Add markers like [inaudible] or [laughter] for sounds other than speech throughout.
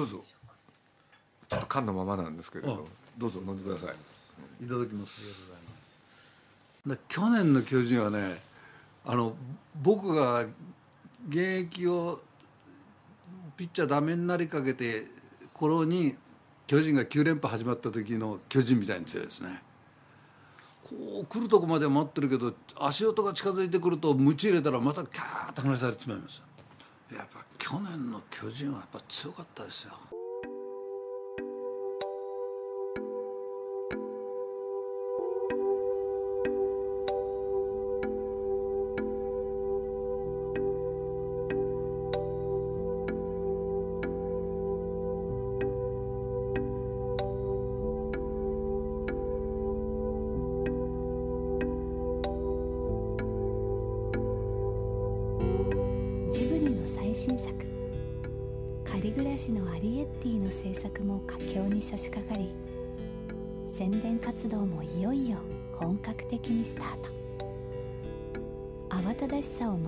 どうぞ。ちょっと缶のままなんですけれど。どうぞ飲んでください。いただきます。だ去年の巨人はねあの僕が現役をピッチャーダメになりかけて頃に巨人が9連覇始まった時の巨人みたいに強いですね。こう来るとこまでは待ってるけど足音が近づいてくると鞭入れたらまたキャーッと離されてしまいますやっぱ去年の巨人はやっぱ強かったですよ。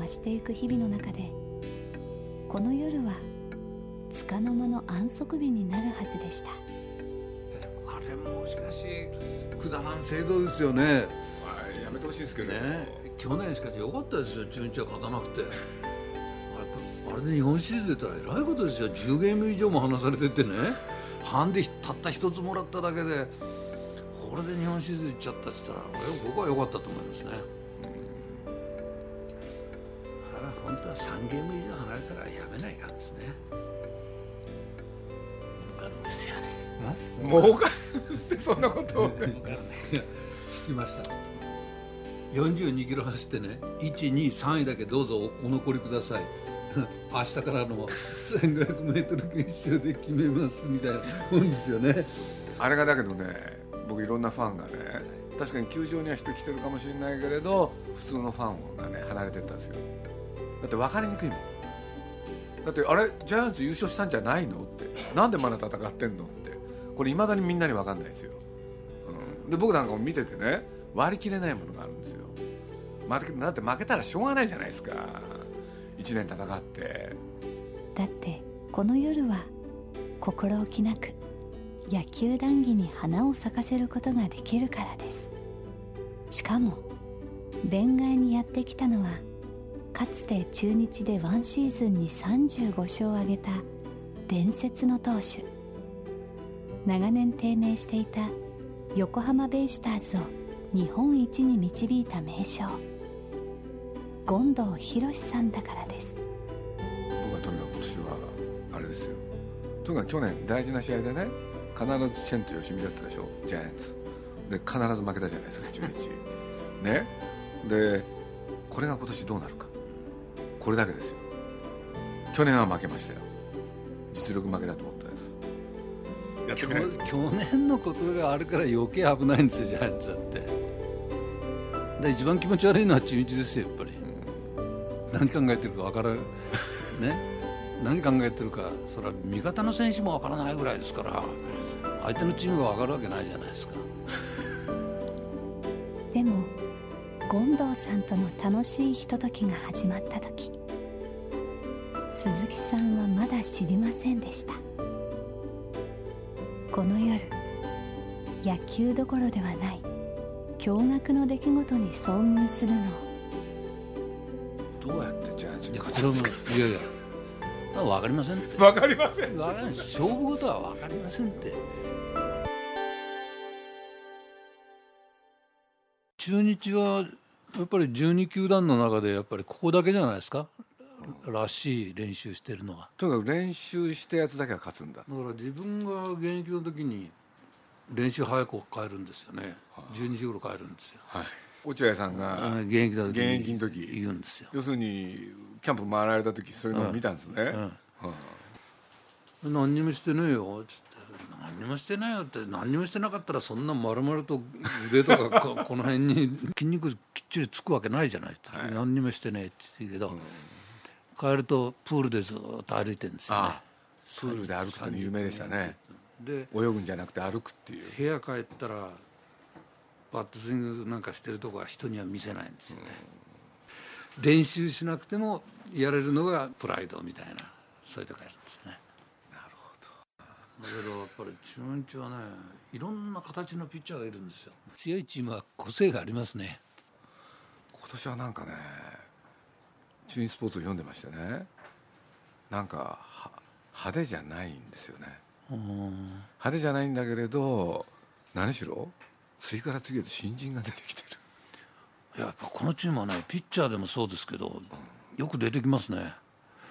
増していく日々の中でこの夜は束の間の安息日になるはずでした。あれもしかしくだらん制度ですよね。やめてほしいですけど。ね。去年しかし良かったですよ中日は勝たなくて。[laughs] あれで日本シリーズ出たらえらいことですよ。10ゲーム以上も離されてってね。ハンデたった一つもらっただけでこれで日本シリーズ行っちゃったって言ったら僕は良かったと思いますね本当は3ゲーム以上離れたらやめないかんですね。あるんですよね。もうかってそんなことをね。[laughs] いや聞きました。42キロ走ってね123位だけどうぞお残りください。[laughs] 明日からの 1500m 決勝で決めますみたいなもんですよね。あれがだけどね僕いろんなファンがね確かに球場には人来てるかもしれないけれど普通のファンがね離れてったんですよだって分かりにくいもん。だってあれジャイアンツ優勝したんじゃないのって。なんでまだ戦ってんのって。これいまだにみんなに分かんないですよ、うん、で僕なんかも見ててね割り切れないものがあるんですよ。だって負けたらしょうがないじゃないですか。1年戦って。だってこの夜は心置きなく野球談義に花を咲かせることができるからです。しかも恋愛にやってきたのはかつて中日でワンシーズンに35勝を挙げた伝説の投手。長年低迷していた横浜ベイスターズを日本一に導いた名将。権藤博さんだからです。僕はとにかく今年はあれですよ。とにかく去年大事な試合でね必ずチェンと吉見だったでしょジャイアンツ。で必ず負けたじゃないですか中日。ね。でこれが今年どうなるか。これだけですよ。去年は負けましたよ。実力負けだと思ったです。やってみないと。去年のことがあるから余計危ないんですよジャイアンツだって。で一番気持ち悪いのは中日ですよやっぱり、何考えてるか分からん。ね。何考えてるかそれは味方の選手も分からないぐらいですから相手のチームが分かるわけないじゃないですか。でも権藤さんとの楽しいひとときが始まった時鈴木さんはまだ知りませんでした。この夜野球どころではない驚愕の出来事に遭遇するのを。どうやってジャイアンツにいやこ勝つんですか？いやいや分かりませんって。分かりません分かりません。勝負事は分かりませんって。中日はやっぱり12球団の中でやっぱりここだけじゃないですか？らしい練習してるのは。とにかく練習したやつだけは勝つんだ。だから自分が現役の時に練習早く帰るんですよね。12時頃帰るんですよ。はい。落合さんが現役だ時現役の時。言うんですよ。要するにキャンプ回られた時そういうのを見たんですね、うん何にもしてねえよ。つって何にもしてないよって何にもしてなかったらそんな丸々と腕とか [laughs] ここの辺に筋肉きっちりつくわけないじゃない。って、はい。何にもしてねえって言ってるけど、帰るとプールでずっと歩いてるんですよね。あプールで歩くっての有名でしたね。で泳ぐんじゃなくて歩くっていう。部屋帰ったらバットスイングなんかしてるとこは人には見せないんですよね、練習しなくてもやれるのがプライドみたいなそういうとこやるんですよね。なるほだけどやっぱり中日はねいろんな形のピッチャーがいるんですよ。強いチームは個性がありますね。ど今年はなんかね中日スポーツを読んでましてね。なんかは派手じゃないんですよね。派手じゃないんだけれど何しろ次から次へと新人が出てきてる。やっぱこのチームはねピッチャーでもそうですけどよく出てきますね。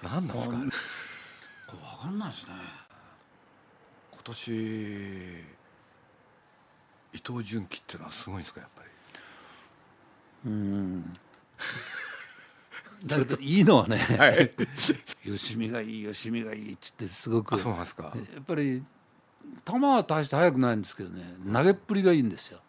何なんですか？あこれ分かんないですね。今年伊藤純喜っていうのはすごいんですかやっぱり？だけどいいのはね。はい。[laughs] 吉見がいい吉見がいいっつってすごく。あそうなんですか。やっぱり球は大して速くないんですけどね投げっぷりがいいんですよ。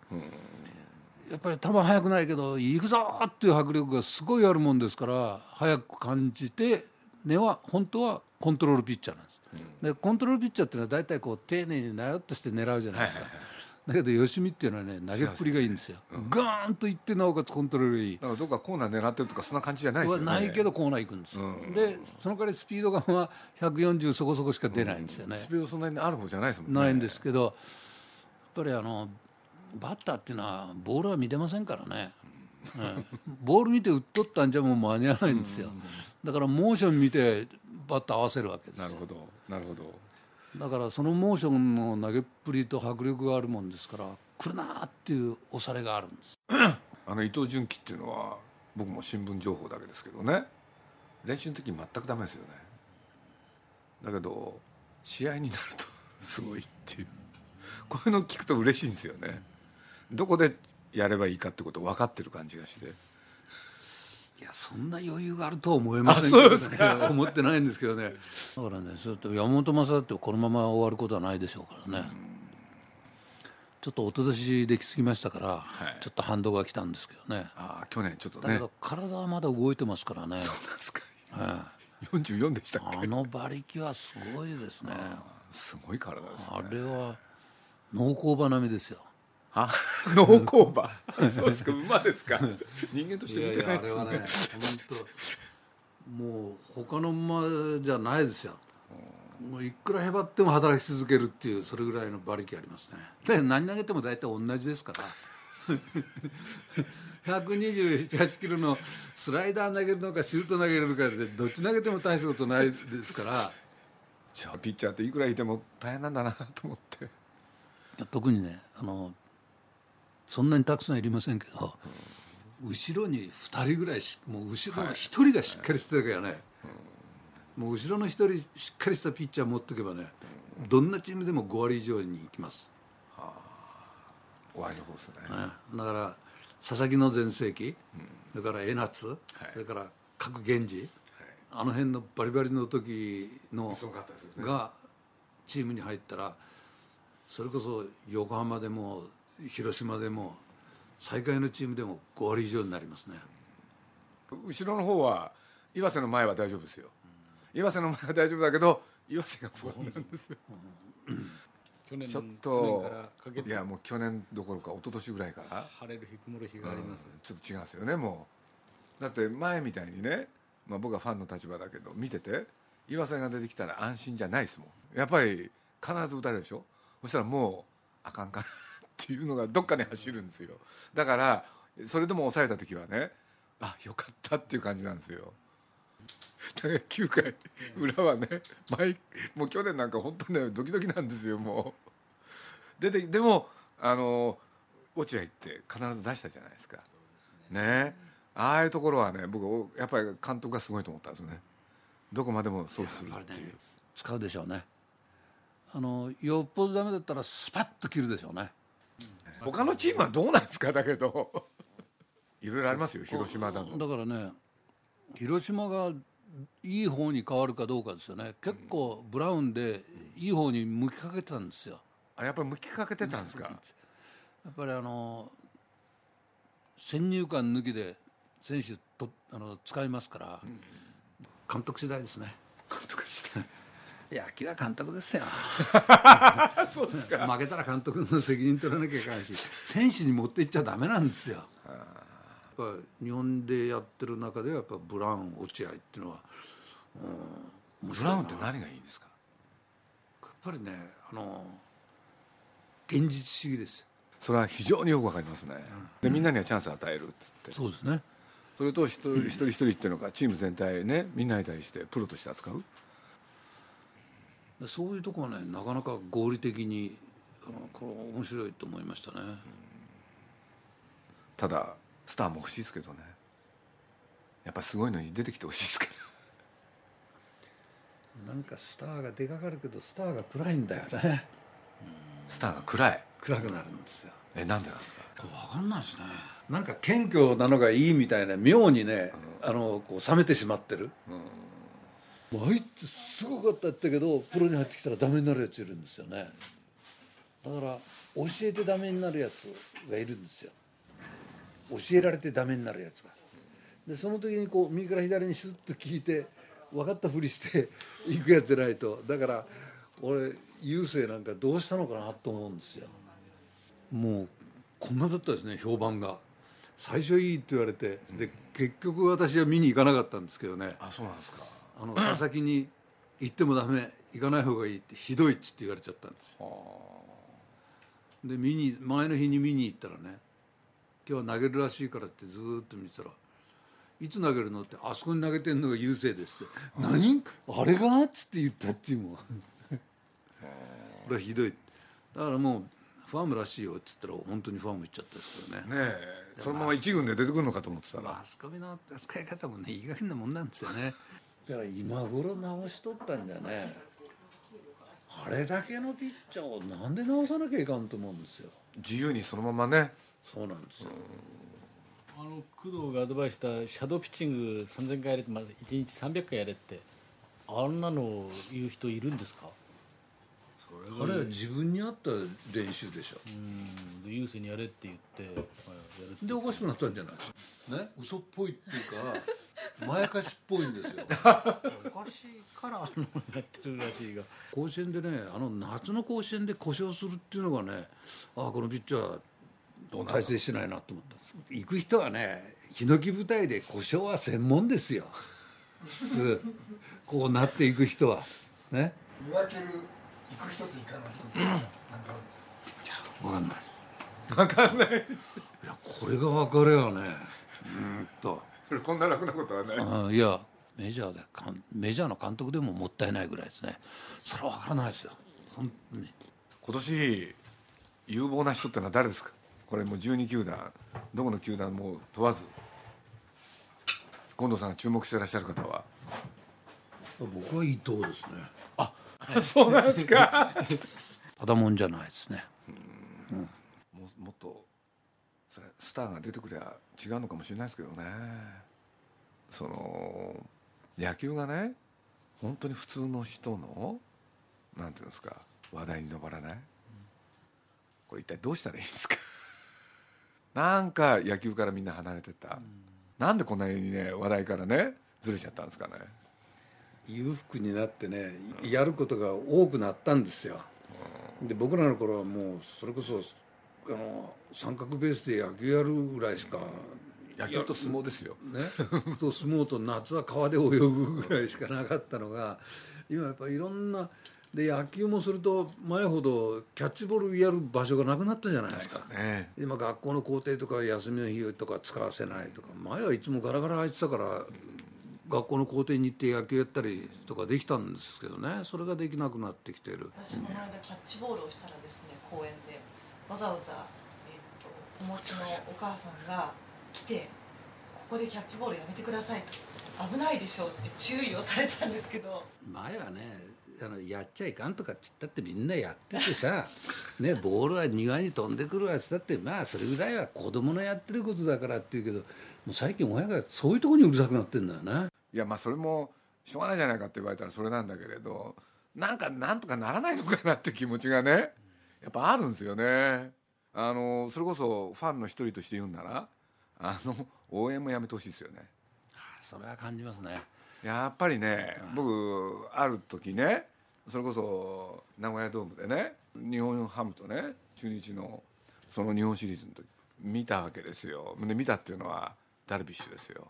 やっぱり球速くないけど行くぞっていう迫力がすごいあるもんですから速く感じて根は本当はコントロールピッチャーなんです。でコントロールピッチャーっていうのは大体こう丁寧になよっとして狙うじゃないですか。はいはいはだけど吉見っていうのはね投げっぷりがいいんですよ。ガーンといってなおかつコントロールがいい。だからどっかコーナー狙ってるとかそんな感じじゃないですよね。はないけどコーナー行くんですよ、うん。でその代わりスピードガンは140そこそこしか出ないんですよね、スピードそんなにある方じゃないですもんね。ないんですけどやっぱりあのバッターっていうのはボールは見てませんからね、うん。ボール見て打っとったんじゃもう間に合わないんですよ、だからモーション見てバッター合わせるわけですよ。なるほどなるほどだからそのモーションの投げっぷりと迫力があるもんですから来るなーっていう押されがあるんです。[coughs] あの伊藤純喜っていうのは僕も新聞情報だけですけどね。練習の時全くダメですよね。だけど試合になると [laughs] すごいっていう。こういうの聞くと嬉しいんですよね。どこでやればいいかってこと分かってる感じがして。いやそんな余裕があるとは思えませんけど、ね、あそうですか。[laughs] 思ってないんですけどね。だからねそって山本昌だってこのまま終わることはないでしょうからね、ちょっとおととしできすぎましたから、はい。ちょっと反動が来たんですけどね。ああ去年ちょっとだねけど体はまだ動いてますからね、そうなんですか。え44でしたっけ？えあの馬力はすごいですね。すごい体ですね。あれは農耕馬並みですよ。あ農耕馬そうですか。馬ですか。人間として見てないですね。本当もう他の馬じゃないですよ。もういくらへばっても働き続けるっていうそれぐらいの馬力ありますね。で何投げても大体同じですから。[laughs] 128キロのスライダー投げるのかシュート投げるのかでどっち投げても大したことないですから。じゃあピッチャーっていくらいても大変なんだなと思って。特にねあのそんなにたくさんいりませんけど、後ろに2人ぐらいしもう後ろの1人がしっかりしてるからね、もう後ろの1人しっかりしたピッチャー持っておけばね、どんなチームでも5割以上にいきます、終わりの方ですね。ね。だから佐々木の全盛期、それから江夏、それから角源氏、あの辺のバリバリの時のがチームに入ったらそれこそ横浜でも広島でも最下位のチームでも5割以上になりますね。後ろの方は岩瀬の前は大丈夫ですよ。岩瀬の前は大丈夫だけど岩瀬が不安なんですよ。去年ちょっ去年とからかけて。いやもう去年どころか一昨年ぐらいから。晴れる日曇る日があります、うん。ちょっと違うんですよねもう。だって前みたいにね、まあ、僕はファンの立場だけど見てて岩瀬が出てきたら安心じゃないですもん。やっぱり必ず打たれるでしょ。そしたらもうあかんかなっていうのがどっかに走るんですよ。だからそれでも抑えた時はねあよかったっていう感じなんですよ。だから9回裏はね毎もう去年なんか本当ねドキドキなんですよもう。出てでもあの落合って必ず出したじゃないですか。ね。ああいうところはね僕おやっぱり監督がすごいと思ったんですよね。どこまでもそうするっていう、使うでしょうね。あのよっぽどダメだったらスパッと切るでしょうね他のチームはどうなんですか？だけど。[laughs] いろいろありますよ広島だと。だからね広島がいい方に変わるかどうかですよね。結構ブラウンでいい方に向きかけてたんですよ。あやっぱり向きかけてたんですか？やっぱりあの先入観抜きで選手とあの使いますから、監督次第ですね。監督して野球は監督ですよ。[laughs] そうですか。負けたら監督の責任取らなきゃいけないし選手に持っていっちゃダメなんですよ。やっぱ日本でやってる中ではやっぱブラウン落合っていうのは、うん、面ブラウンって何がいいんですか？やっぱりねあの現実主義ですよ。それは非常によくわかりますね、でみんなにはチャンスを与えるっつって。そうですね。それと一人一人っていうのかチーム全体ねみんなに対してプロとして扱う？でそういうとこはねなかなか合理的にこれ面白いと思いましたね、ただスターも欲しいですけどね。やっぱすごいのに出てきてほしいですけど。[laughs] なんかスターが出かかるけどスターが暗いんだよね。スターが暗い。暗くなるんですよ。えなんでなんですか？これ分かんないですね。なんか謙虚なのがいいみたいな妙にね、あのこう冷めてしまってる、もうあいつすごかったってけどプロに入ってきたらダメになるやついるんですよね。だから教えてダメになるやつがいるんですよ。教えられてダメになるやつが。でその時にこう右から左にシュッと聞いて分かったふりしていくやつじゃないと。だから俺郵政なんかどうしたのかなと思うんですよ。もうこんなだったですね評判が。最初いいって言われてで結局私は見に行かなかったんですけどね。あそうなんですかあの佐々木に行ってもダメ行かない方がいいってひどいっつって言われちゃったんですよ。で見に前の日に見に行ったらね今日は投げるらしいからってずーっと見てたら「いつ投げるの?」って「あそこに投げてんのが優勢です」何あれが?」っつって言ったっていうもん。これはひどい。だからもうファームらしいよっつったら本当にファーム行っちゃったですけどね。ねえ。そのまま一軍で出てくるのかと思ってたら。マスコミの扱い方もねいい加減なもんなんですよねだから今頃直しとったんじゃね。あれだけのピッチャーをなんで直さなきゃいかんと思うんですよ。自由にそのままね。そうなんですよ。あの工藤がアドバイスしたシャドーピッチング3000回やれってまず1日300回やれってあんなの言う人いるんですか？あれは自分に合った練習でしょ。うん。で優勢にやれって言って、はいやるってでおかしくなったんじゃないね？嘘っぽいっていうかまやかしっぽいんですよ。おからあのやってるらしいが。甲子園でねあの夏の甲子園で故障するっていうのがねああこのピッチャー体制してないなと思った。行く人はねヒノキ舞台で故障は専門ですよ。普通。こうなっていく人は。ね。見分ける行く人と行かない人なんかあるんですか？分かんないです。分かんない。いやこれが分かればねうーんとこんな楽なことはねあいやメジャーでかんメジャーの監督でももったいないぐらいですね。それは分からないですよ。本当に。今年有望な人ってのは誰ですか？これもう12球団どこの球団も問わず。近藤さんが注目してらっしゃる方は。僕は伊藤ですね。そうなんですか。[laughs] ただもんじゃないですね。もうもっとそれスターが出てくりゃ違うのかもしれないですけどね。その野球がね本当に普通の人のなんていうんですか話題に上らない。これ一体どうしたらいいんですか？なんか野球からみんな離れてった、なんでこんなにね話題からねずれちゃったんですかね。裕福になってねやることが多くなったんですよ。で僕らの頃はもうそれこそあの三角ベースで野球やるぐらいしか野球と相撲ですよ。ね。と相撲と夏は川で泳ぐぐらいしかなかったのが今やっぱいろんなで野球もすると前ほどキャッチボールやる場所がなくなったじゃないですか。ね。今学校の校庭とか休みの日とか使わせないとか前はいつもガラガラ空いてたから学校の校庭に行って野球やったりとかできたんですけどね。それができなくなってきてる。私この間キャッチボールをしたらですね公園でわざわざ、えっと子持ちのお母さんが来てここでキャッチボールやめてくださいと。危ないでしょうって注意をされたんですけど。前はねあのやっちゃいかんとかっつったってみんなやっててさ、[laughs] ね、ボールは庭に飛んでくるわっつったってまあそれぐらいは子供のやってることだからっていうけどもう最近親がそういうところにうるさくなってんだよないやまあそれもしょうがないじゃないかって言われたらそれなんだけれどなんかなんとかならないのかなって気持ちがねやっぱあるんですよね。あのそれこそファンの一人として言うんならあの応援もやめてほしいですよね。それは感じますね。やっぱりね僕ある時ねそれこそ名古屋ドームでね日本ハムとね中日のその日本シリーズの時見たわけですよ。で見たっていうのはダルビッシュですよ。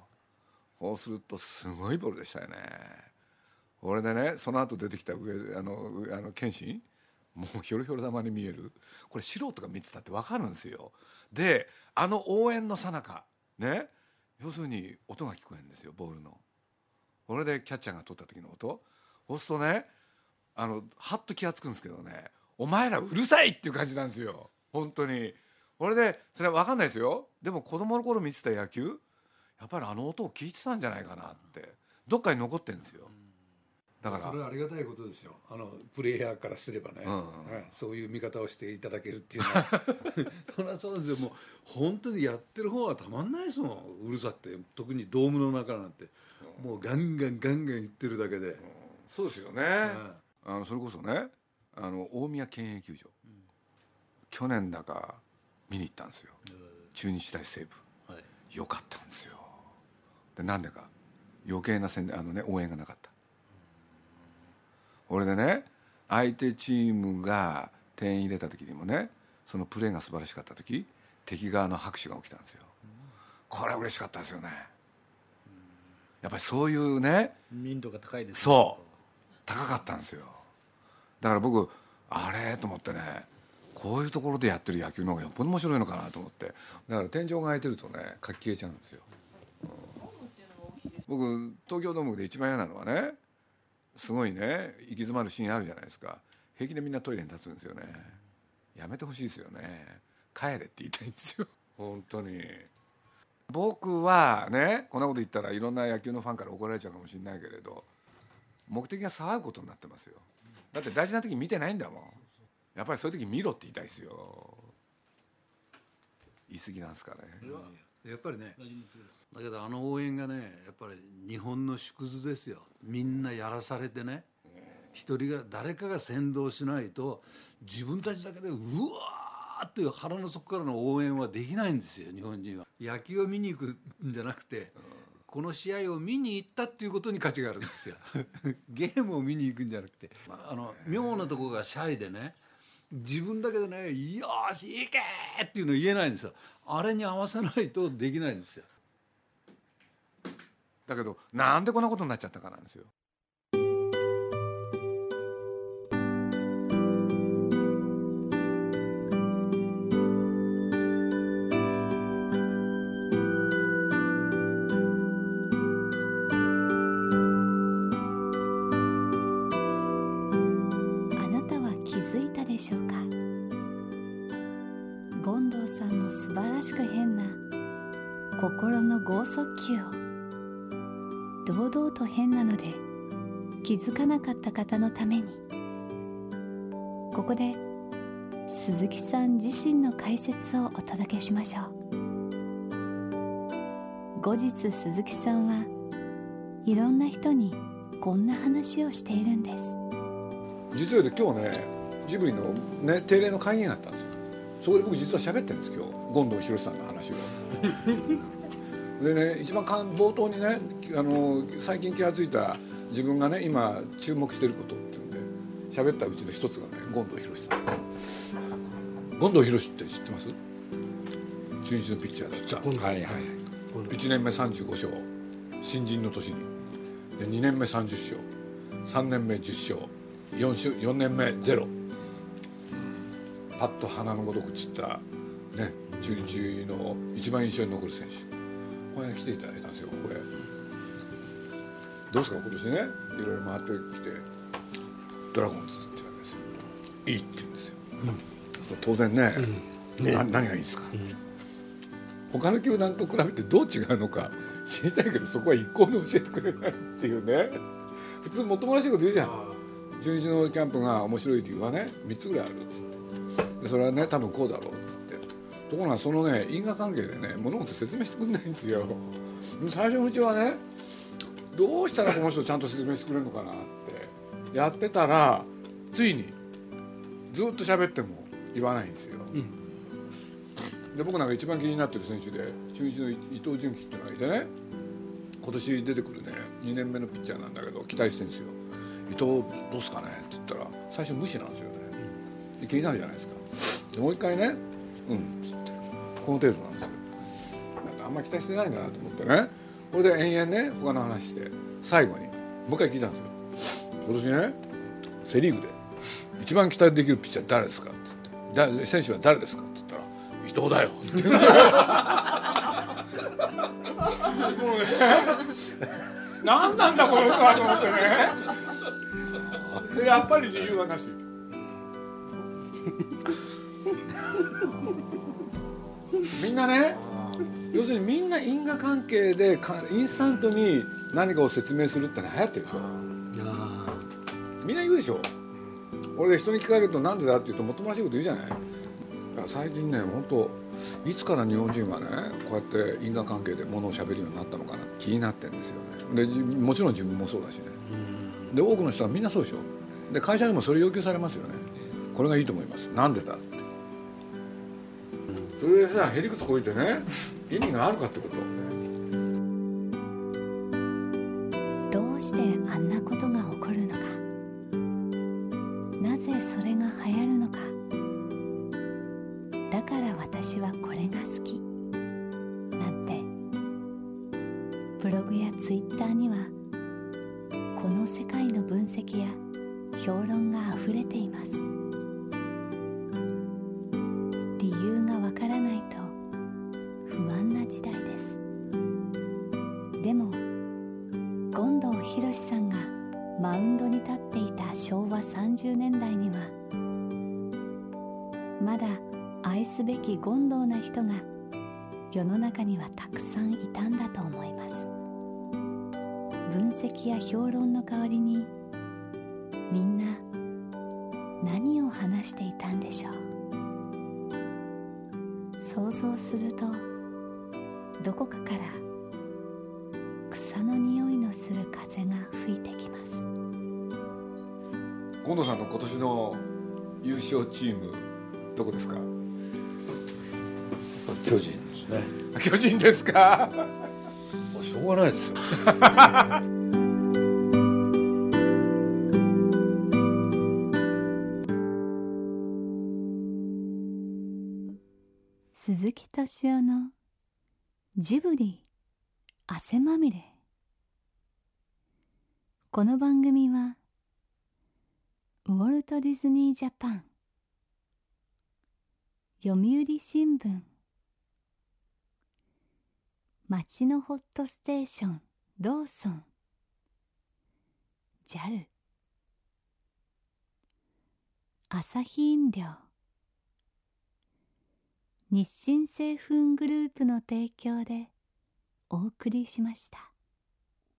そうするとすごいボールでしたよね。俺でねその後出てきた上あの上あの謙信もうひょろひょろ玉に見える？これ素人が見てたって分かるんですよ。であの応援のさなかね要するに音が聞こえるんですよボールの。これでキャッチャーが取った時の音。そうするとねあのはっと気が付くんですけどねお前らうるさいっていう感じなんですよ。本当に。これでそれは分かんないですよ。でも子供の頃見てた野球やっぱりあの音を聞いてたんじゃないかなってどっかに残ってるんですよ。だから。それはありがたいことですよ。あのプレイヤーからすればね、うん。はい。そういう見方をしていただけるっていうのは。[laughs] そりゃそうですよ。もう本当にやってる方はたまんないですもん。うるさくて。特にドームの中なんて、もうガンガンガンガン言ってるだけで、そうですよね、あのそれこそねあの大宮県営球場、去年だか見に行ったんですよ。中日対西武。はい。よかったんですよ。でなんでか。余計な宣伝あのね応援がなかった俺でね相手チームが点入れた時にもねそのプレーが素晴らしかった時敵側の拍手が起きたんですよ。これは嬉しかったですよね。やっぱりそういうね民度が高いですね。そう。高かったんですよ。だから僕あれと思ってねこういうところでやってる野球の方がよっぽど面白いのかなと思って。だから天井が開いてるとね活気消えちゃうんですよ、僕東京ドームで一番嫌なのはねすごいね。行き詰まるシーンあるじゃないですか。平気でみんなトイレに立つんですよね。やめてほしいですよね。帰れって言いたいんですよ。本当に。僕はねこんなこと言ったらいろんな野球のファンから怒られちゃうかもしれないけれど目的が騒ぐことになってますよ。だって大事な時見てないんだもん。やっぱりそういう時見ろって言いたいですよ。言い過ぎなんですかね。やっぱりねだけどあの応援がねやっぱり日本の縮図ですよ。みんなやらされてね。一人が誰かが先導しないと自分たちだけでうわーっていう腹の底からの応援はできないんですよ日本人は。野球を見に行くんじゃなくてこの試合を見に行ったっていうことに価値があるんですよ。[laughs] ゲームを見に行くんじゃなくて。まあの妙なとこがシャイでね自分だけでね「よし行け!」っていうの言えないんですよ。あれに合わせないとできないんですよ。だけどなんでこんなことになっちゃったかなんですよ。あなたは気づいたでしょうか？権藤さんの素晴らしく変な心の剛速球を。堂々と変なので気づかなかった方のために。ここで鈴木さん自身の解説をお届けしましょう。後日鈴木さんはいろんな人にこんな話をしているんです。実は今日ねジブリの、ね、定例の会議があったんですよ。そこで僕実は喋ってるんです今日。権藤博さんの話を。でね一番かん冒頭にねあの最近気が付いた自分がね今注目してることっていうんで喋ったうちの一つがね権藤博さん。権藤博って知ってます？中日のピッチャーではいはい1年目35勝。新人の年に。で2年目30勝。3年目10勝。4, 週4年目ゼロ。パッと鼻のごとく散った、ね、中日の一番印象に残る選手。これ来ていただいたんですよこれどうですか今年ねいろいろ回ってきてドラゴンズっていうわけですよ。いいって言うんですよ、そう当然ね,、な何がいいですか、他の球団と比べてどう違うのか知りたいけどそこは一向に教えてくれないっていうね。普通もっともらしいこと言うじゃん。中日のキャンプが面白い理由はね3つぐらいあるっつって。でそれはね多分こうだろうっつって。ところがそのね因果関係でね物事説明してくんないんですよ。最初のうちはねどうしたらこの人ちゃんと説明してくれるのかなってやってたらついにずっと喋っても言わないんですよ、で僕なんか一番気になってる選手で中日の伊藤純喜っていうのがいてね今年出てくるね2年目のピッチャーなんだけど期待してるんですよ「伊藤どうすかね?」って言ったら最初無視なんですよね。で気になるじゃないですか。でもう一回ね「うん」っつってこの程度なんですよ。なんかあんま期待してないんだなと思ってね。これで延々ね他の話して。最後にもう一回聞いたんですよ。今年ねセ・リーグで一番期待できるピッチャー誰ですか?」っつって「選手は誰ですか?」って言ったら「伊藤だよ」って言うんですよもうね何なんだこの人はと思ってね。でやっぱり理由はなし。みんなね要するにみんな因果関係でかインスタントに何かを説明するってのは流行ってるでしょ。みんな言うでしょ。俺で人に聞かれるとなんでだって言うともっともらしいこと言うじゃない。だから最近ね本当いつから日本人はねこうやって因果関係でものを喋るようになったのかな。気になってるんですよね。でじもちろん自分もそうだしね。で多くの人はみんなそうでしょ。で会社にもそれ要求されますよね。これがいいと思います。なんでだって。それでさへりくつこいてね意味があるかってことどうしてあんなことが起こるのか。なぜそれが流行るのか。だから私はこれが好き。なんて。ブログやツイッターにはこの世界の分析や評論があふれています。博さんがマウンドに立っていた昭和30年代にはまだ愛すべき権藤な人が世の中にはたくさんいたんだと思います。分析や評論の代わりにみんな何を話していたんでしょう。想像するとどこかから近藤さんの今年の優勝チームどこですか？巨人ですね。巨人ですか？もうしょうがないですよ。[laughs] 鈴木敏夫のジブリ汗まみれ。この番組はウォルト・ディズニー・ジャパン。読売新聞。町のホットステーション。ローソン。JAL 朝日飲料。日清製粉グループの提供でお送りしました。